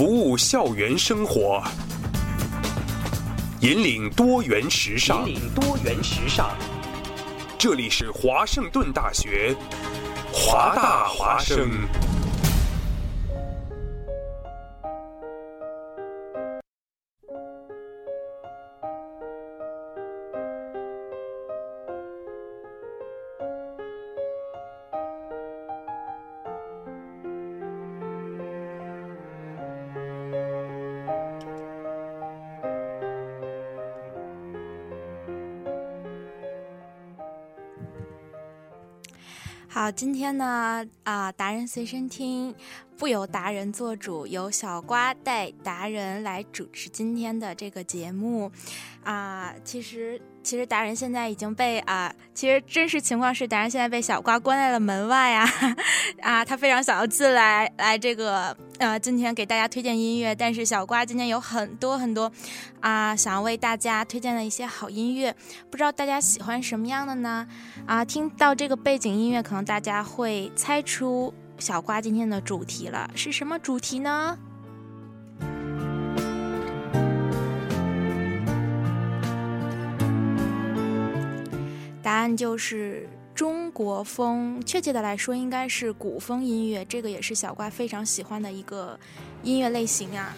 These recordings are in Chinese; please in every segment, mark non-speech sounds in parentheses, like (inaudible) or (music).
服务校园生活，引领多元时尚。引领多元时尚。这里是华盛顿大学，华大华生。今天呢，啊，达人随身听不由达人做主，由小瓜带达人来主持今天的这个节目，啊，其实。其实达人现在已经被啊，其实真实情况是达人现在被小瓜关在了门外啊，(laughs) 啊，他非常想要进来来这个呃，今天给大家推荐音乐，但是小瓜今天有很多很多啊，想要为大家推荐的一些好音乐，不知道大家喜欢什么样的呢？啊，听到这个背景音乐，可能大家会猜出小瓜今天的主题了，是什么主题呢？答案就是中国风，确切的来说，应该是古风音乐。这个也是小瓜非常喜欢的一个音乐类型啊。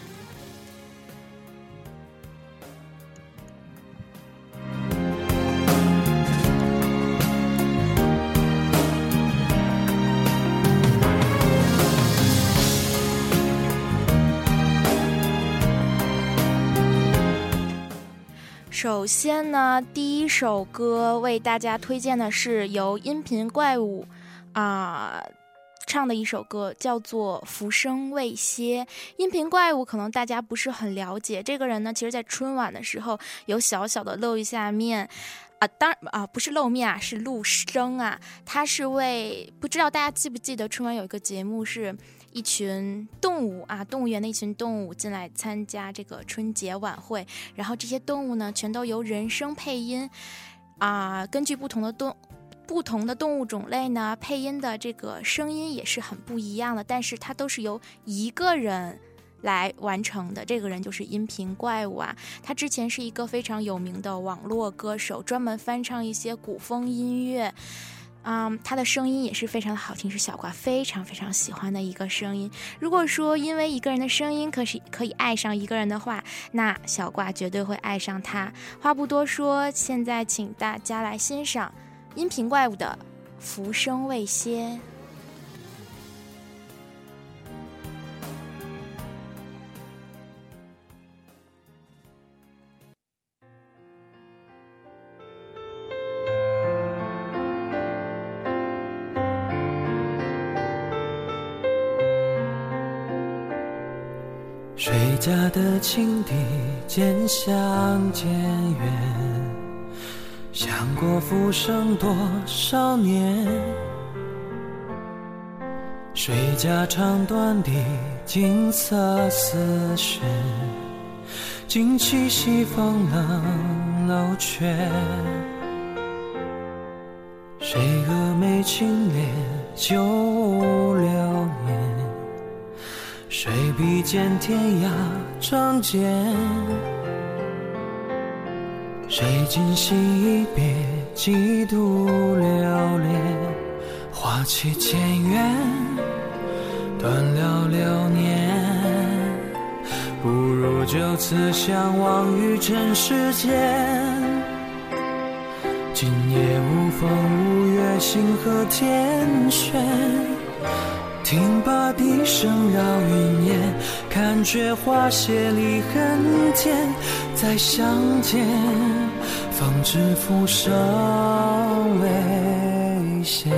首先呢，第一首歌为大家推荐的是由音频怪物啊唱的一首歌，叫做《浮生未歇》。音频怪物可能大家不是很了解，这个人呢，其实在春晚的时候有小小的露一下面啊，当然啊不是露面啊，是露声啊。他是为不知道大家记不记得春晚有一个节目是。一群动物啊，动物园的一群动物进来参加这个春节晚会，然后这些动物呢，全都由人声配音，啊，根据不同的动不同的动物种类呢，配音的这个声音也是很不一样的，但是它都是由一个人来完成的，这个人就是音频怪物啊，他之前是一个非常有名的网络歌手，专门翻唱一些古风音乐。嗯，他的声音也是非常的好听，是小瓜非常非常喜欢的一个声音。如果说因为一个人的声音可是可以爱上一个人的话，那小瓜绝对会爱上他。话不多说，现在请大家来欣赏音频怪物的《浮生未歇》。的情敌渐行渐远，想过浮生多少年？谁家长短的景色似雪，惊起西风冷楼阙。谁蛾眉轻敛旧流年？谁比肩天涯仗剑？谁今夕一别几度流连？花期渐远，断了流年。不如就此相忘于尘世间。今夜无风无月，星河天悬。听罢笛声绕云烟，看却花谢离恨天。再相见，方知浮生未歇。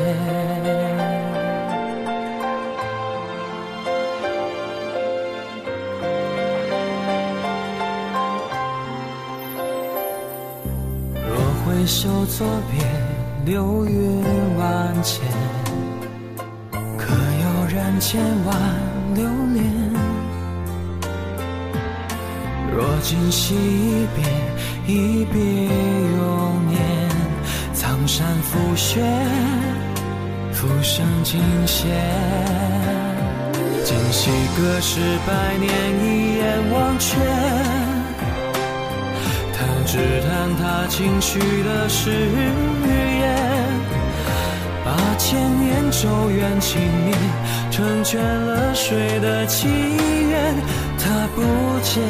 若回首作别，流云万千。千万流年，若今夕一别，一别永年。苍山覆雪，浮生尽歇。今夕隔世百年，一眼忘却。弹指弹他轻许的誓言，把千年咒怨轻念，成全了谁的祈愿？他不见，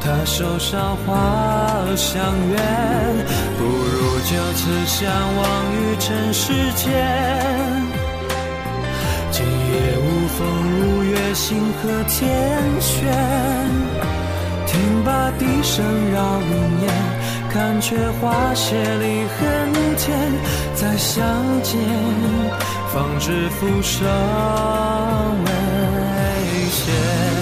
他手上花香远，不如就此相忘于尘世间。今夜无风无月，星河天悬。听罢笛声绕云烟，看却花谢离恨天。再相见，方知浮生未歇。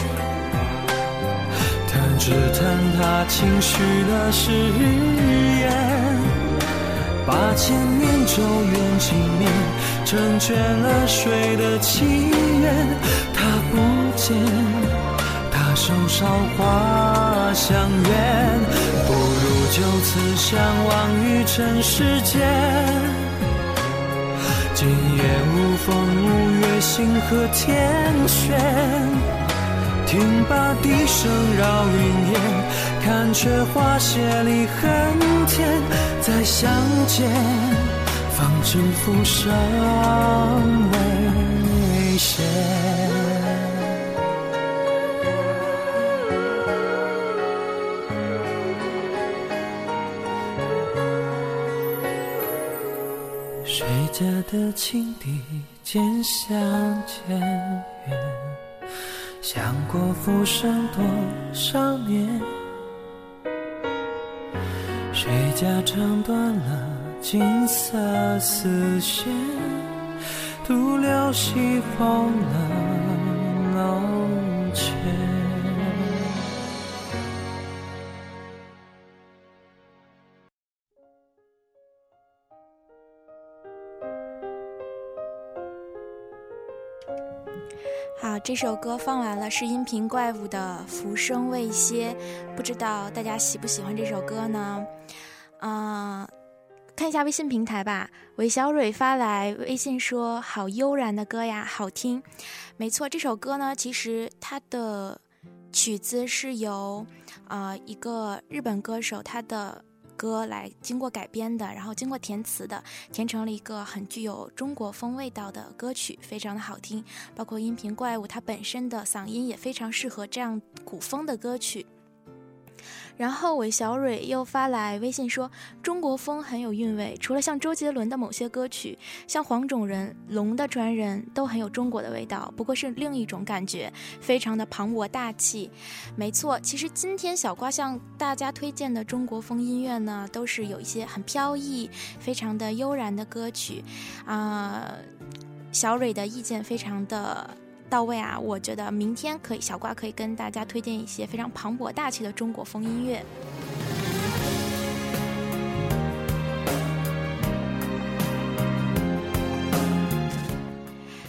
只叹他轻许了誓言，把千年咒怨轻念，成全了谁的祈愿？他不见，他手上花香远，不如就此相忘于尘世间。今夜无风无月，星河天悬。听罢笛声绕云烟，看却花谢离恨天。再相见，方知浮生未歇。谁家的青笛渐相渐远？想过浮生多少年，谁家唱断了金色丝弦，独留西风冷好，这首歌放完了，是音频怪物的《浮生未歇》，不知道大家喜不喜欢这首歌呢？嗯，看一下微信平台吧。韦小蕊发来微信说：“好悠然的歌呀，好听。”没错，这首歌呢，其实它的曲子是由啊一个日本歌手他的。歌来经过改编的，然后经过填词的，填成了一个很具有中国风味道的歌曲，非常的好听。包括音频怪物，它本身的嗓音也非常适合这样古风的歌曲。然后韦小蕊又发来微信说：“中国风很有韵味，除了像周杰伦的某些歌曲，像黄种人、龙的传人都很有中国的味道，不过是另一种感觉，非常的磅礴大气。”没错，其实今天小瓜向大家推荐的中国风音乐呢，都是有一些很飘逸、非常的悠然的歌曲。啊，小蕊的意见非常的。到位啊！我觉得明天可以，小瓜可以跟大家推荐一些非常磅礴大气的中国风音乐。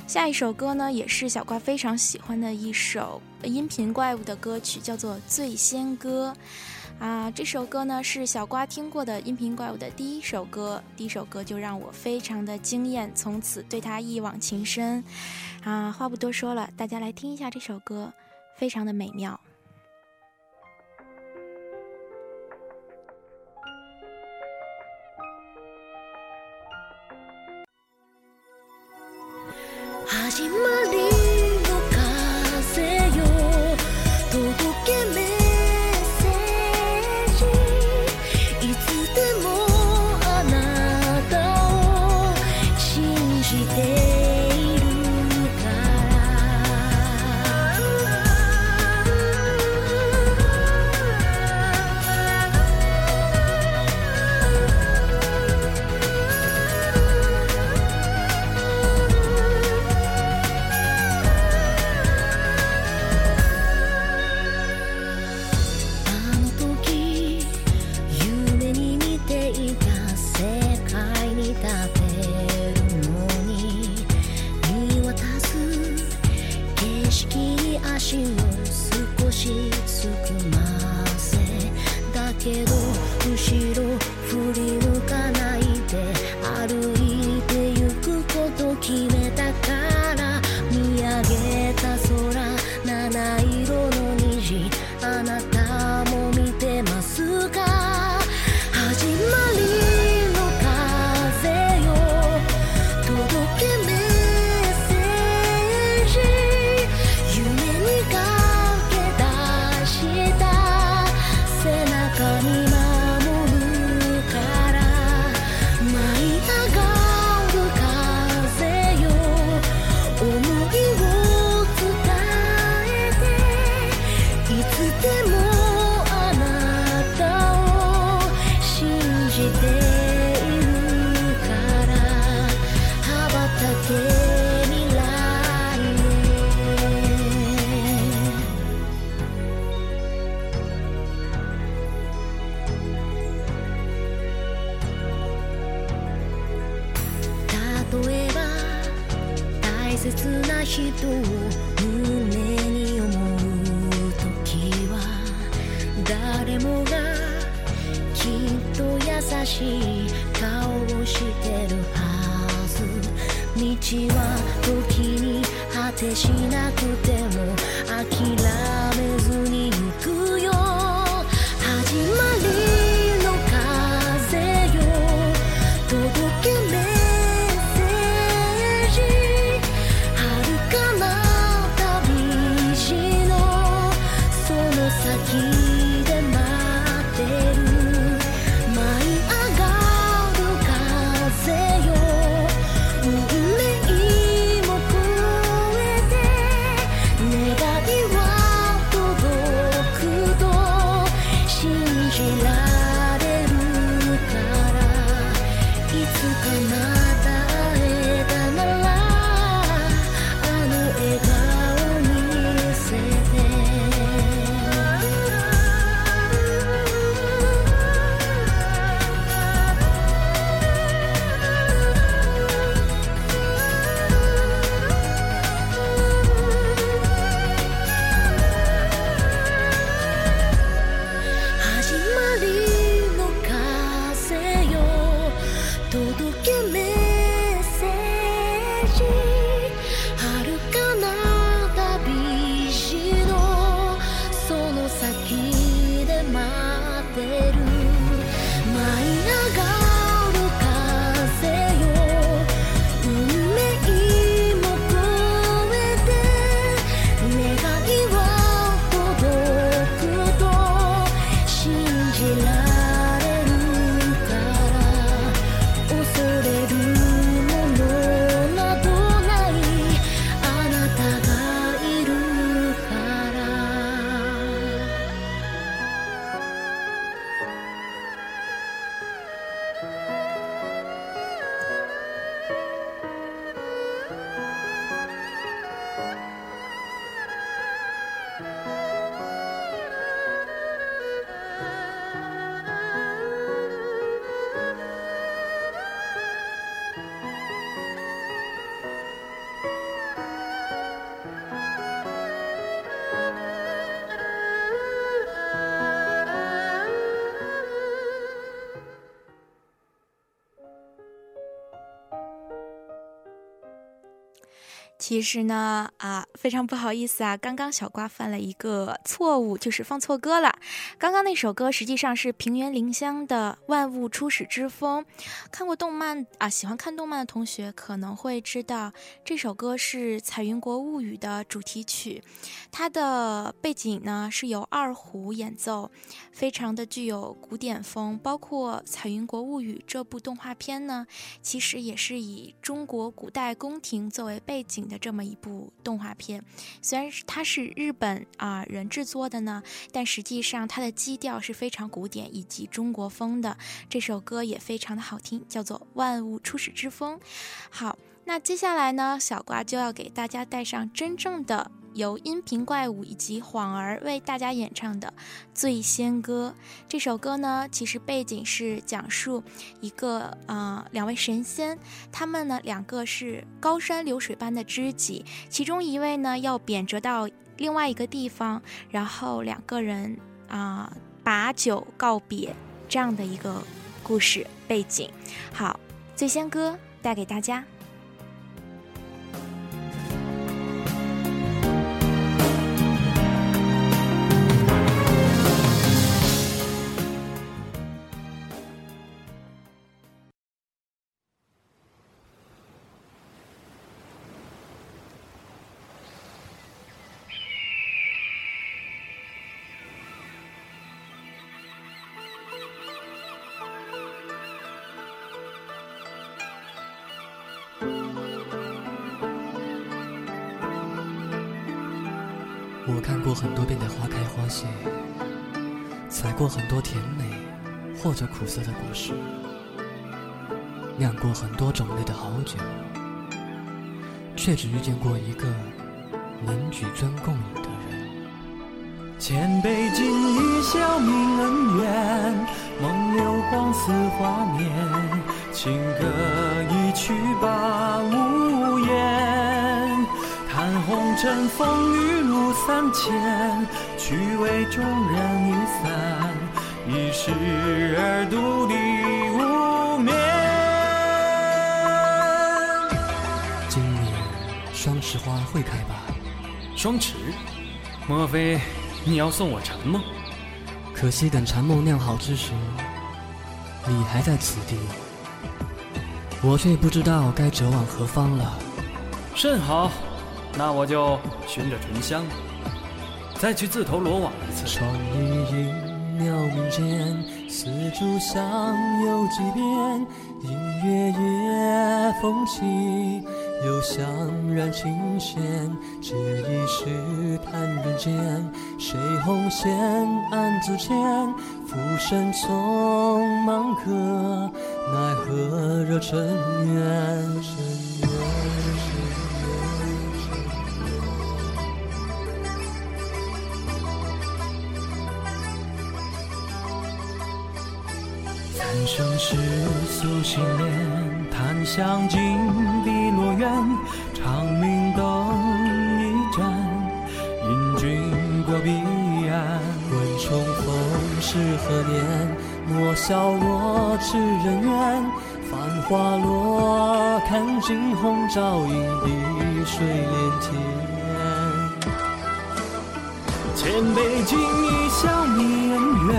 下一首歌呢，也是小瓜非常喜欢的一首音频怪物的歌曲，叫做《醉仙歌》。啊，这首歌呢是小瓜听过的音频怪物的第一首歌，第一首歌就让我非常的惊艳，从此对他一往情深。啊，话不多说了，大家来听一下这首歌，非常的美妙。誰もがきっと優しい顔をしてるはず。道は時に果てしなくても諦めずに行く。其实呢，啊，非常不好意思啊，刚刚小瓜犯了一个错误，就是放错歌了。刚刚那首歌实际上是平原绫香的《万物初始之风》。看过动漫啊，喜欢看动漫的同学可能会知道，这首歌是《彩云国物语》的主题曲，它的背景呢是由二胡演奏，非常的具有古典风。包括《彩云国物语》这部动画片呢，其实也是以中国古代宫廷作为背景的这么一部动画片。虽然是它是日本啊、人制作的呢，但实际上它的基调是非常古典以及中国风的。这首歌也非常的好听，叫做《万物初始之风》。好，那接下来呢，小瓜就要给大家带上真正的由音频怪物以及晃儿为大家演唱的《醉仙歌》。这首歌呢，其实背景是讲述一个呃两位神仙，他们呢两个是高山流水般的知己，其中一位呢要贬谪到另外一个地方，然后两个人啊、把酒告别这样的一个故事背景。好，醉仙歌带给大家。很多遍的花开花谢，采过很多甜美或者苦涩的果实，酿过很多种类的好酒，却只遇见过一个能举樽共饮的人。千杯尽一笑泯恩怨，梦流光似画面，情歌一曲把无。看红尘风雨路三千，去为众人一散，一世而独立无眠。今年双池花会开吧？双池，莫非你要送我禅梦？可惜等禅梦酿好之时，你还在此地，我却不知道该折往何方了。甚好，那我就寻着醇香，再去自投罗网一次。窗一影鸟鸣间，丝竹响又几遍。音乐夜风起，又香燃琴弦。这一世叹人间，谁红线暗自牵？浮生匆忙客，奈何惹。尘缘，三生石素心莲，檀香尽碧落雁，长明灯一盏，引君过彼岸。问重逢是何年？莫笑我痴人怨。繁花落，看惊鸿照影，碧水连天。千杯敬一笑泯恩怨，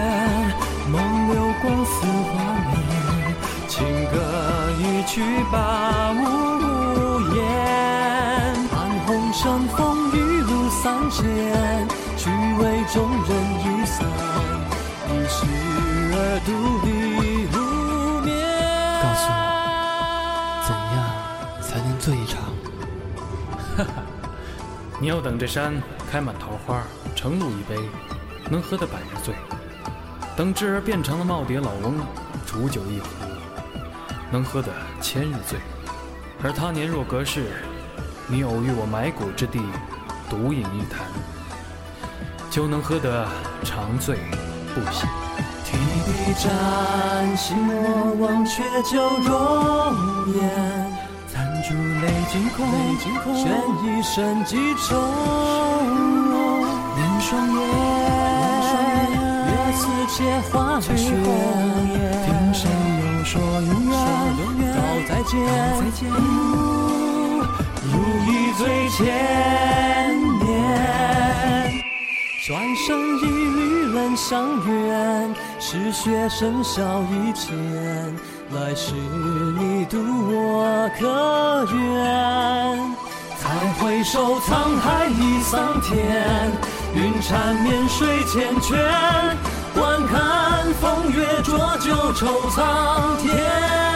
流光似画面，情歌一曲把无言。看红尘风雨路三千，去为众人一散，一时而独立无眠。告诉我，怎样才能醉一场？哈 (laughs) 哈 (laughs) 你要等这山开满桃花，盛露一杯，能喝得百日醉；等智儿变成了耄耋老翁，煮酒一壶，能喝得千日醉；而他年若隔世，你偶遇我埋骨之地，独饮一坛，就能喝得长醉不醒。提笔沾心莫忘却旧容颜，残烛泪尽空，悬一身几重。月似切花月，听谁又说永远？道再见，如一醉千年。转身一缕冷相怨，是血笙箫一牵。来世你渡我可愿？再回首沧海已桑田，云缠绵水缱绻。观看风月浊酒愁苍天。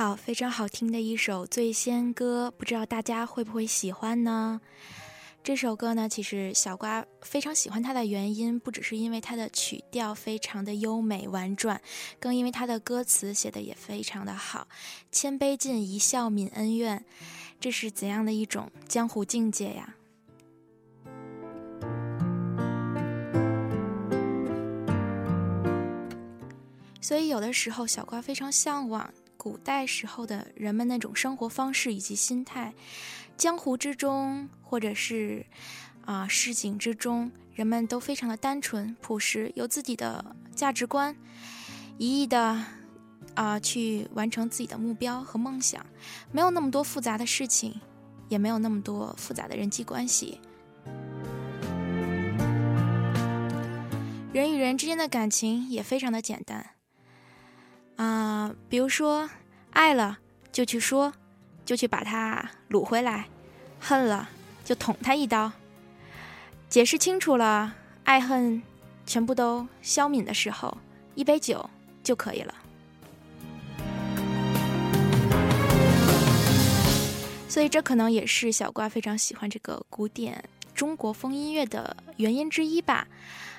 好，非常好听的一首《醉仙歌》，不知道大家会不会喜欢呢？这首歌呢，其实小瓜非常喜欢它的原因，不只是因为它的曲调非常的优美婉转，更因为它的歌词写的也非常的好。千杯尽，一笑泯恩怨，这是怎样的一种江湖境界呀？所以有的时候，小瓜非常向往古代时候的人们那种生活方式以及心态。江湖之中，或者是啊市井之中，人们都非常的单纯朴实，有自己的价值观，一意的啊去完成自己的目标和梦想，没有那么多复杂的事情，也没有那么多复杂的人际关系。人与人之间的感情也非常的简单啊，比如说爱了就去说。就去把他掳回来，恨了就捅他一刀。解释清楚了，爱恨全部都消泯的时候，一杯酒就可以了。所以，这可能也是小瓜非常喜欢这个古典中国风音乐的原因之一吧。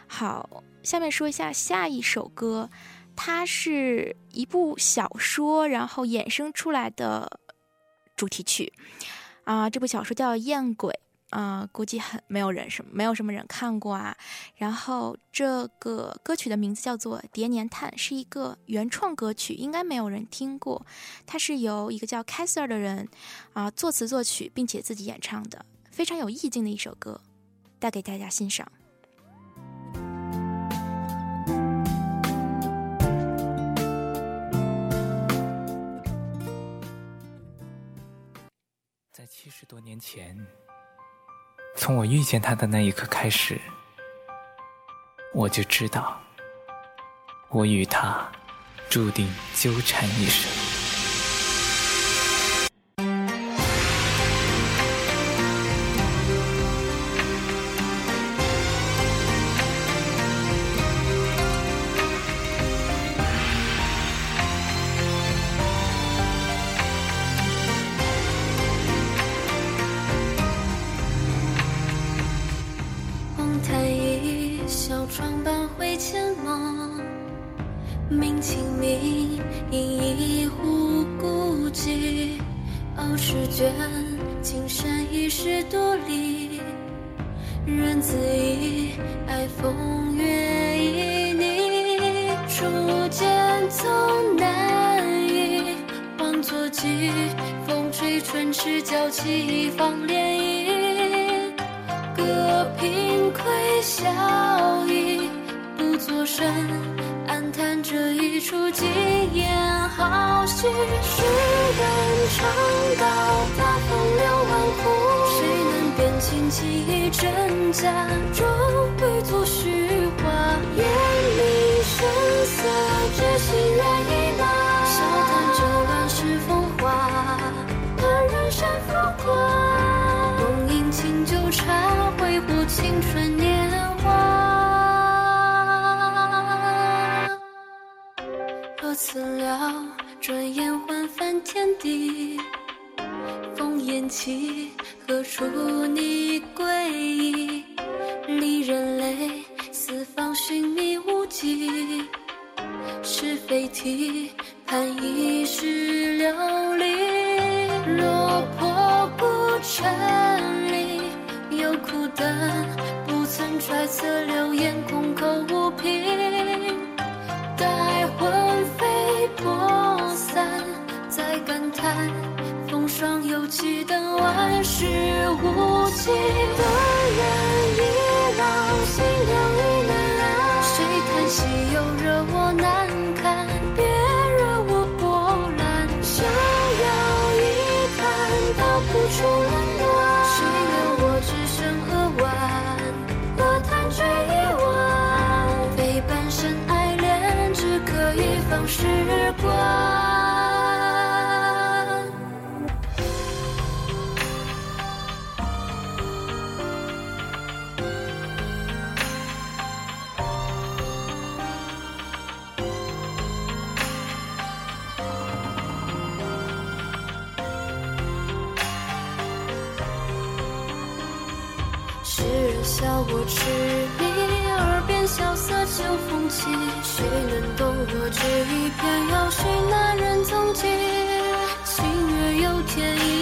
好，下面说一下下一首歌，它是一部小说，然后衍生出来的。主题曲，啊，这部小说叫《艳鬼》，啊，估计很没有人什么没有什么人看过啊。然后这个歌曲的名字叫做《叠年叹》，是一个原创歌曲，应该没有人听过。它是由一个叫 k a s e r 的人啊作词作曲，并且自己演唱的，非常有意境的一首歌，带给大家欣赏。十多年前，从我遇见他的那一刻开始，我就知道，我与他注定纠缠一生。生暗叹，这一出惊艳好戏，世人唱道。大风流万户，谁能辨清其真假？终归作虚化，眼里神色之心。愿意吗？笑谈这乱世风华，叹人生浮华，共饮清酒，茶挥舞青春年。怎料转眼换翻天地，烽烟起，何处你归依？离人泪，四方寻觅无迹。是非题，盼一世流离。落魄孤城里，有苦等，不曾揣测流言，空口无凭。熄灯，万事无尽。痴迷，耳边萧瑟秋风起，谁能懂我这一片要寻那人踪迹？星月有天一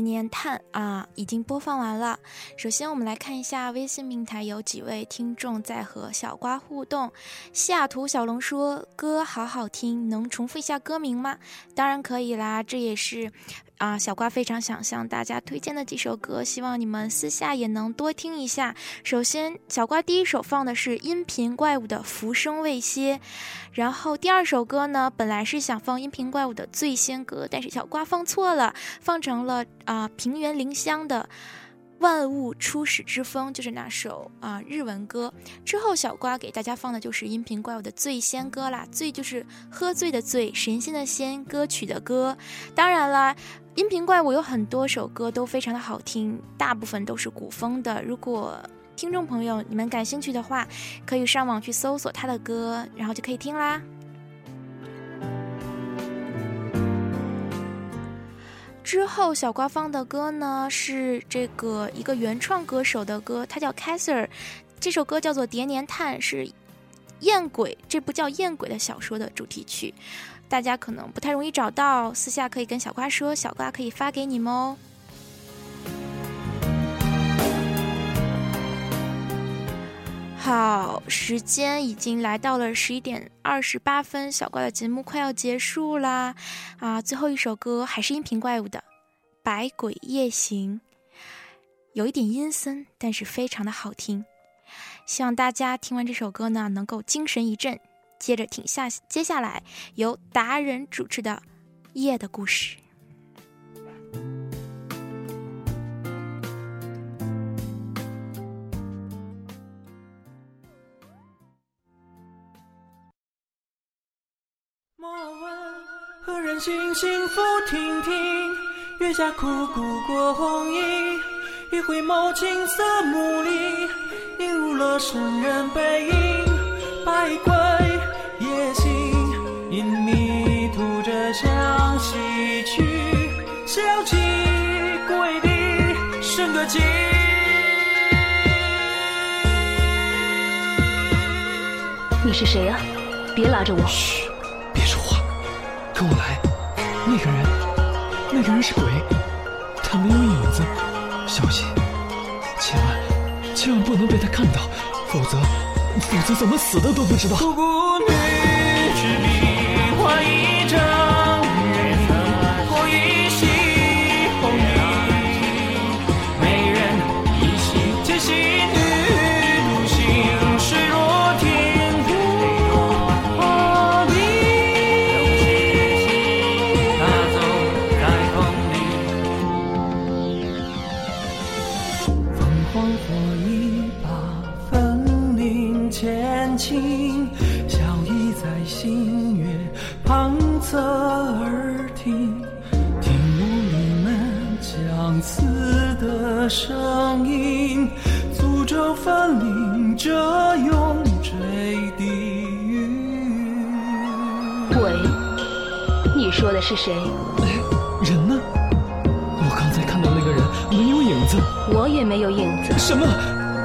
好，别年叹啊，已经播放完了。首先，我们来看一下微信平台有几位听众在和小瓜互动。西雅图小龙说：“歌好好听，能重复一下歌名吗？”当然可以啦，这也是啊，小瓜非常想向大家推荐的几首歌，希望你们私下也能多听一下。首先，小瓜第一首放的是音频怪物的《浮生未歇》，然后第二首歌呢，本来是想放音频怪物的《醉仙歌》，但是小瓜放错了，放成了啊、平原林香的。万物初始之风就是那首啊、日文歌，之后小瓜给大家放的就是音频怪物的醉仙歌啦，醉就是喝醉的醉，神仙的仙，歌曲的歌。当然啦，音频怪物有很多首歌都非常的好听，大部分都是古风的。如果听众朋友你们感兴趣的话，可以上网去搜索他的歌，然后就可以听啦。之后小瓜放的歌呢是这个一个原创歌手的歌，他叫 Kaiser，这首歌叫做《叠年叹》，是《艳鬼》这部叫《艳鬼》的小说的主题曲。大家可能不太容易找到，私下可以跟小瓜说，小瓜可以发给你们哦。好，时间已经来到了十一点二十八分，小怪的节目快要结束啦！啊，最后一首歌还是音频怪物的《百鬼夜行》，有一点阴森，但是非常的好听。希望大家听完这首歌呢，能够精神一振。接着听下接下来由达人主持的《夜的故事》。何人行幸福亭亭，月下枯骨过红衣。一回眸青色幕里，映入了圣人背影。百鬼夜行，因迷途着向西去，想起鬼的笙歌伎。你是谁呀、别拉着我！那个人是鬼，他没有影子，小心，千万千万不能被他看到，否则否则怎么死的都不知道。说的是谁？哎，人呢？我刚才看到那个人没有影子，我也没有影子。什么？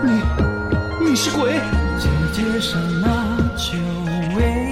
你，你是鬼？姐姐上那九位。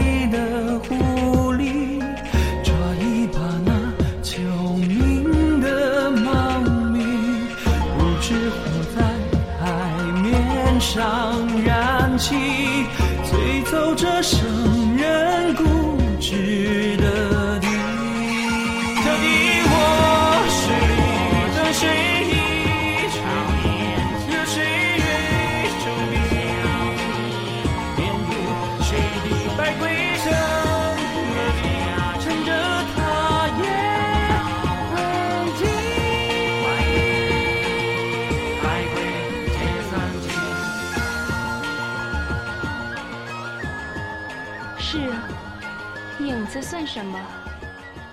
什么？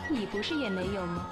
你不是也没有吗？